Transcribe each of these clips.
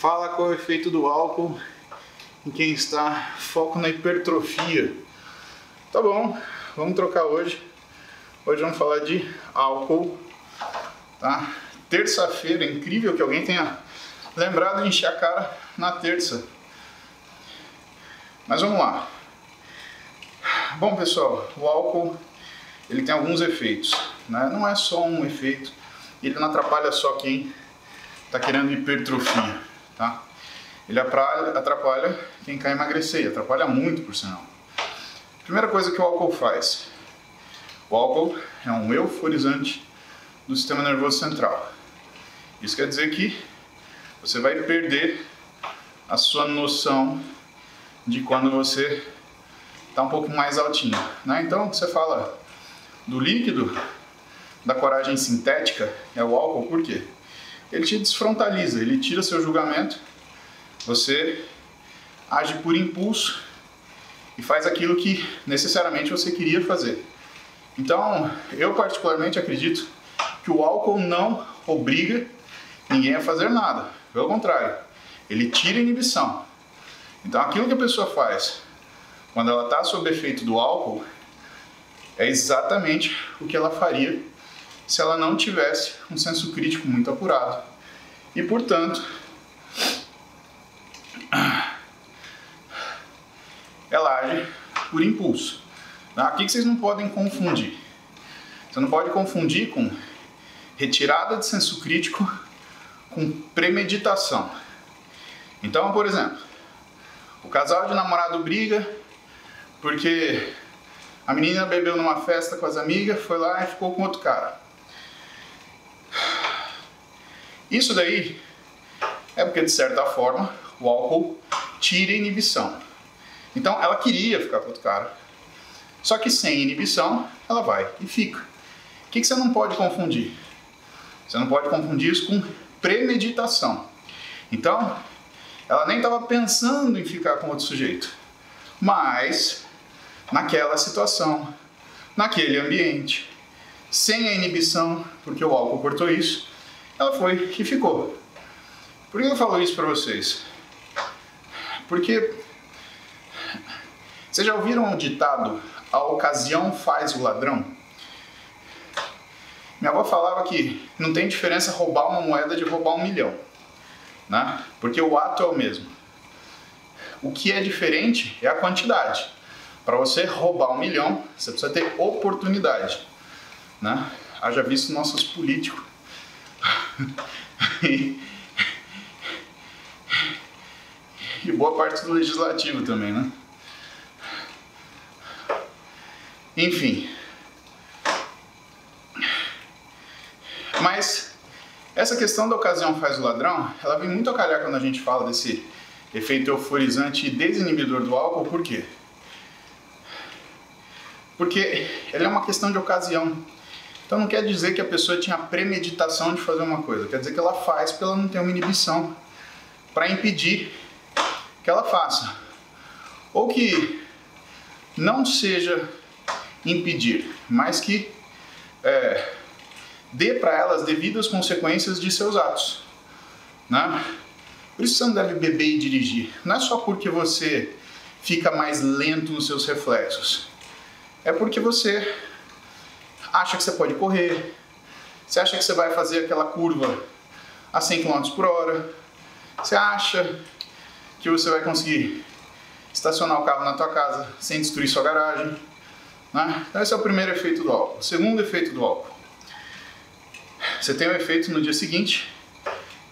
Fala qual é o efeito do álcool em quem está foco na hipertrofia. Tá bom, vamos trocar hoje. Hoje vamos falar de álcool, tá? Terça-feira, é incrível que alguém tenha lembrado de encher a cara na terça. Mas vamos lá. Bom, pessoal, o álcool ele tem alguns efeitos, né? Não é só um efeito, ele não atrapalha só quem está querendo hipertrofia tá? Ele atrapalha quem quer emagrecer, atrapalha muito, por sinal. Primeira coisa que o álcool faz. O álcool é um euforizante do sistema nervoso central. Isso quer dizer que você vai perder a sua noção de quando você está um pouco mais altinho. Né? Então você fala do líquido, da coragem sintética, é o álcool, por quê? Ele te desfrontaliza, ele tira seu julgamento, você age por impulso e faz aquilo que necessariamente você queria fazer. Então, eu particularmente acredito que o álcool não obriga ninguém a fazer nada, pelo contrário, ele tira inibição. Então, aquilo que a pessoa faz quando ela está sob efeito do álcool é exatamente o que ela faria se ela não tivesse um senso crítico muito apurado. E, portanto, ela age por impulso. Tá? O que vocês não podem confundir? Você não pode confundir com retirada de senso crítico com premeditação. Então, por exemplo, o casal de namorado briga porque a menina bebeu numa festa com as amigas, foi lá e ficou com outro cara. Isso daí é porque, de certa forma, o álcool tira a inibição. Então, ela queria ficar com outro cara. Só que sem inibição, ela vai e fica. O que, que você não pode confundir? Você não pode confundir isso com premeditação. Então, ela nem estava pensando em ficar com outro sujeito. Mas, naquela situação, naquele ambiente, sem a inibição, porque o álcool cortou isso, ela foi e ficou. Por que eu falo isso para vocês? Porque vocês já ouviram o ditado a ocasião faz o ladrão? Minha avó falava que não tem diferença roubar uma moeda de roubar um milhão, né? Porque o ato é o mesmo. O que é diferente é a quantidade. Para você roubar um milhão, você precisa ter oportunidade, né? Haja visto nossos políticos e, boa parte do legislativo também, né? Enfim. Mas essa questão da ocasião faz o ladrão, ela vem muito a calhar quando a gente fala desse efeito euforizante e desinibidor do álcool, por quê? Porque ele é uma questão de ocasião. Então não quer dizer que a pessoa tinha premeditação de fazer uma coisa, quer dizer que ela faz porque ela não tem uma inibição para impedir que ela faça. Ou que não seja impedir, mas que é, dê para ela as devidas consequências de seus atos. Né? Por isso você não deve beber e dirigir. Não é só porque você fica mais lento nos seus reflexos. É porque você acha que você pode correr, você acha que você vai fazer aquela curva a 100 km por hora, você acha que você vai conseguir estacionar o carro na tua casa sem destruir sua garagem. Né? Então esse é o primeiro efeito do álcool. O segundo efeito do álcool. Você tem o um efeito no dia seguinte,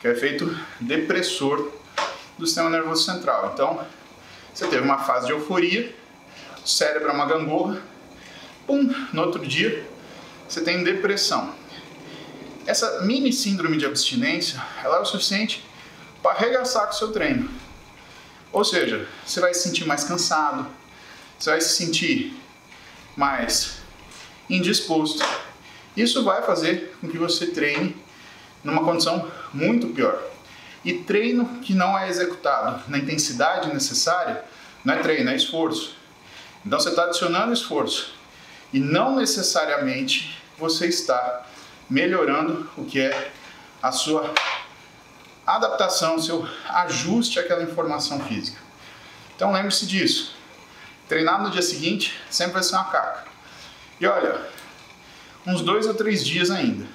que é o efeito depressor do sistema nervoso central. Então, você teve uma fase de euforia, o cérebro é uma gangorra, pum, no outro dia você tem depressão. Essa mini síndrome de abstinência, ela é o suficiente para arregaçar com o seu treino. Ou seja, você vai se sentir mais cansado, você vai se sentir mais indisposto. Isso vai fazer com que você treine numa condição muito pior. E treino que não é executado na intensidade necessária não é treino, é esforço. Então você está adicionando esforço e não necessariamente você está melhorando o que é a sua adaptação, seu ajuste àquela informação física. Então lembre-se disso. Treinar no dia seguinte sempre vai ser uma caca. E olha, uns dois ou três dias ainda.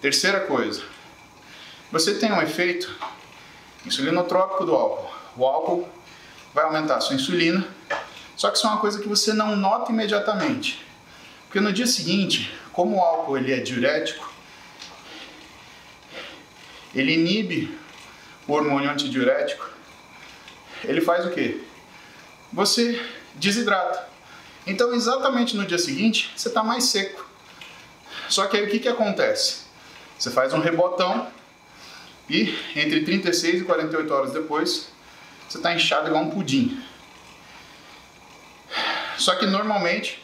Terceira coisa, você tem um efeito insulinotrópico do álcool. O álcool vai aumentar a sua insulina, só que isso é uma coisa que você não nota imediatamente. Porque no dia seguinte, como o álcool ele é diurético, ele inibe o hormônio antidiurético, ele faz o quê? Você desidrata. Então, exatamente no dia seguinte, você está mais seco. Só que aí o que, que acontece? Você faz um rebotão e entre 36 e 48 horas depois, você está inchado igual um pudim. Só que normalmente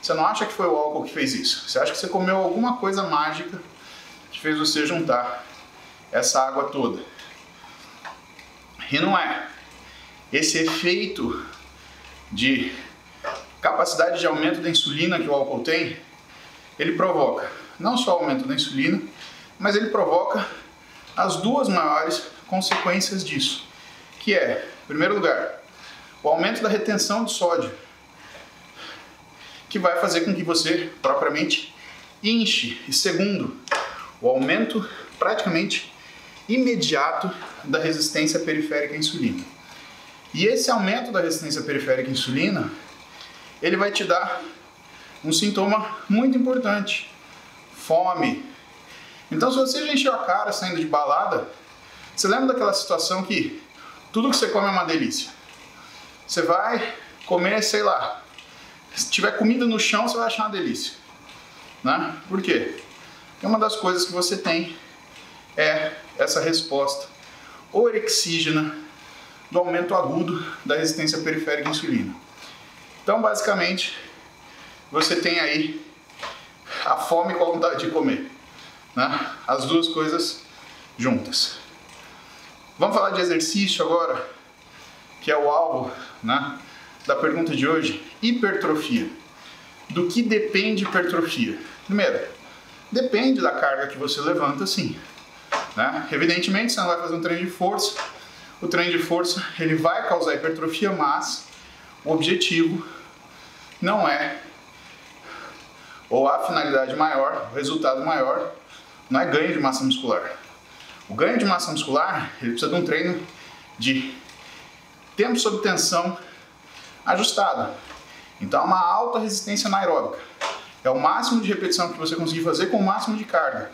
você não acha que foi o álcool que fez isso. Você acha que você comeu alguma coisa mágica que fez você juntar essa água toda. E não é. Esse efeito de capacidade de aumento da insulina que o álcool tem, ele provoca não só o aumento da insulina, mas ele provoca as duas maiores consequências disso, que é, em primeiro lugar, o aumento da retenção de sódio, que vai fazer com que você propriamente inche, e segundo, o aumento praticamente imediato da resistência periférica à insulina. E esse aumento da resistência periférica à insulina, ele vai te dar um sintoma muito importante, fome. Então, se você já encheu a cara saindo de balada, você lembra daquela situação que tudo que você come é uma delícia? Você vai comer, sei lá, se tiver comida no chão, você vai achar uma delícia. Né? Por quê? Porque uma das coisas que você tem é essa resposta orexígena do aumento agudo da resistência periférica à insulina. Então, basicamente, você tem aí a fome com a vontade de comer, né? As duas coisas juntas. Vamos falar de exercício agora, que é o alvo, né, da pergunta de hoje, hipertrofia. Do que depende hipertrofia? Primeiro, depende da carga que você levanta, sim. Né? Evidentemente, você não vai fazer um treino de força. O treino de força ele vai causar hipertrofia, mas o objetivo não é, ou a finalidade maior, o resultado maior, não é ganho de massa muscular. O ganho de massa muscular ele precisa de um treino de tempo sob tensão ajustado. Então, é uma alta resistência anaeróbica. É o máximo de repetição que você conseguir fazer com o máximo de carga.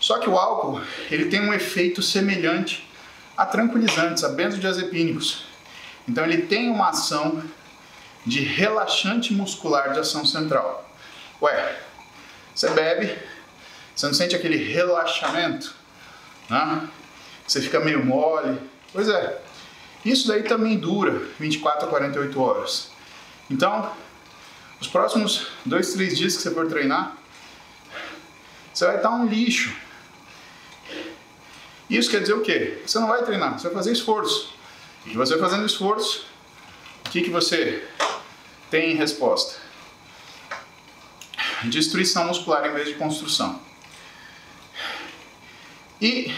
Só que o álcool ele tem um efeito semelhante a tranquilizantes, a benzodiazepínicos. Então ele tem uma ação de relaxante muscular de ação central. Ué, você bebe, você não sente aquele relaxamento? Né? Você fica meio mole. Pois é, isso daí também dura 24 a 48 horas. Então, os próximos 2, 3 dias que você for treinar, você vai estar um lixo. Isso quer dizer o quê? Você não vai treinar, você vai fazer esforço. E você fazendo esforço, o que, que você tem em resposta? Destruição muscular em vez de construção. E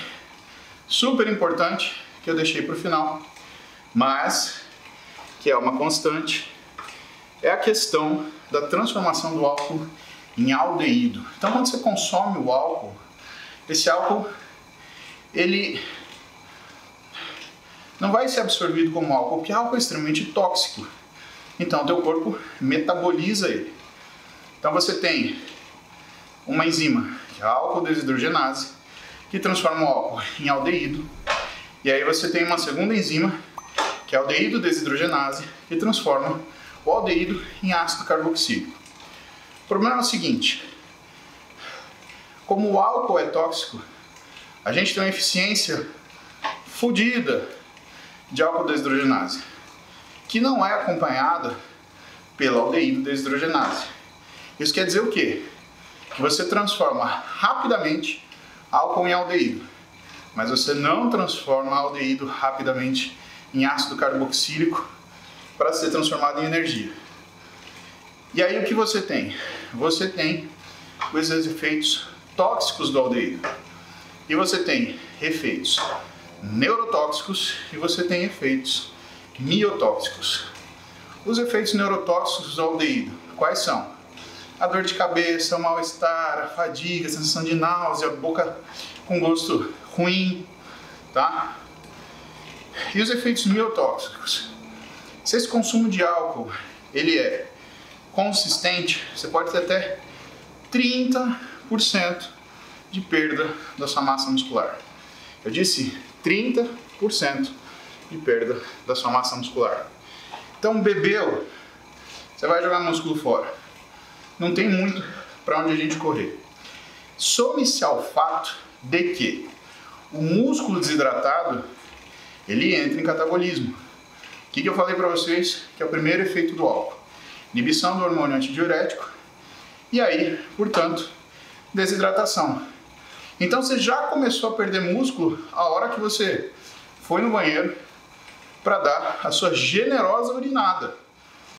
super importante que eu deixei para o final, mas que é uma constante, é a questão da transformação do álcool em aldeído. Então, quando você consome o álcool, esse álcool ele não vai ser absorvido como álcool, porque álcool é extremamente tóxico. Então, o teu corpo metaboliza ele. Então, você tem uma enzima, que é a álcool desidrogenase, que transforma o álcool em aldeído. E aí você tem uma segunda enzima, que é aldeído desidrogenase, que transforma o aldeído em ácido carboxílico. O problema é o seguinte: como o álcool é tóxico, a gente tem uma eficiência fodida de álcool desidrogenase, que não é acompanhada pela aldeído desidrogenase. Isso quer dizer o quê? Que você transforma rapidamente álcool em aldeído, mas você não transforma aldeído rapidamente em ácido carboxílico para ser transformado em energia. E aí o que você tem? Você tem os efeitos tóxicos do aldeído. E você tem efeitos neurotóxicos e você tem efeitos miotóxicos. Os efeitos neurotóxicos do aldeído, quais são? A dor de cabeça, o mal-estar, a fadiga, a sensação de náusea, boca com gosto ruim, tá? E os efeitos miotóxicos? Se esse consumo de álcool ele é consistente, você pode ter até 30% de perda da sua massa muscular. Eu disse 30% de perda da sua massa muscular. Então, bebeu, você vai jogar músculo fora. Não tem muito para onde a gente correr. Some-se ao fato de que o músculo desidratado ele entra em catabolismo. O que, que eu falei para vocês que é o primeiro efeito do álcool? Inibição do hormônio antidiurético e aí, portanto, desidratação. Então você já começou a perder músculo a hora que você foi no banheiro para dar a sua generosa urinada.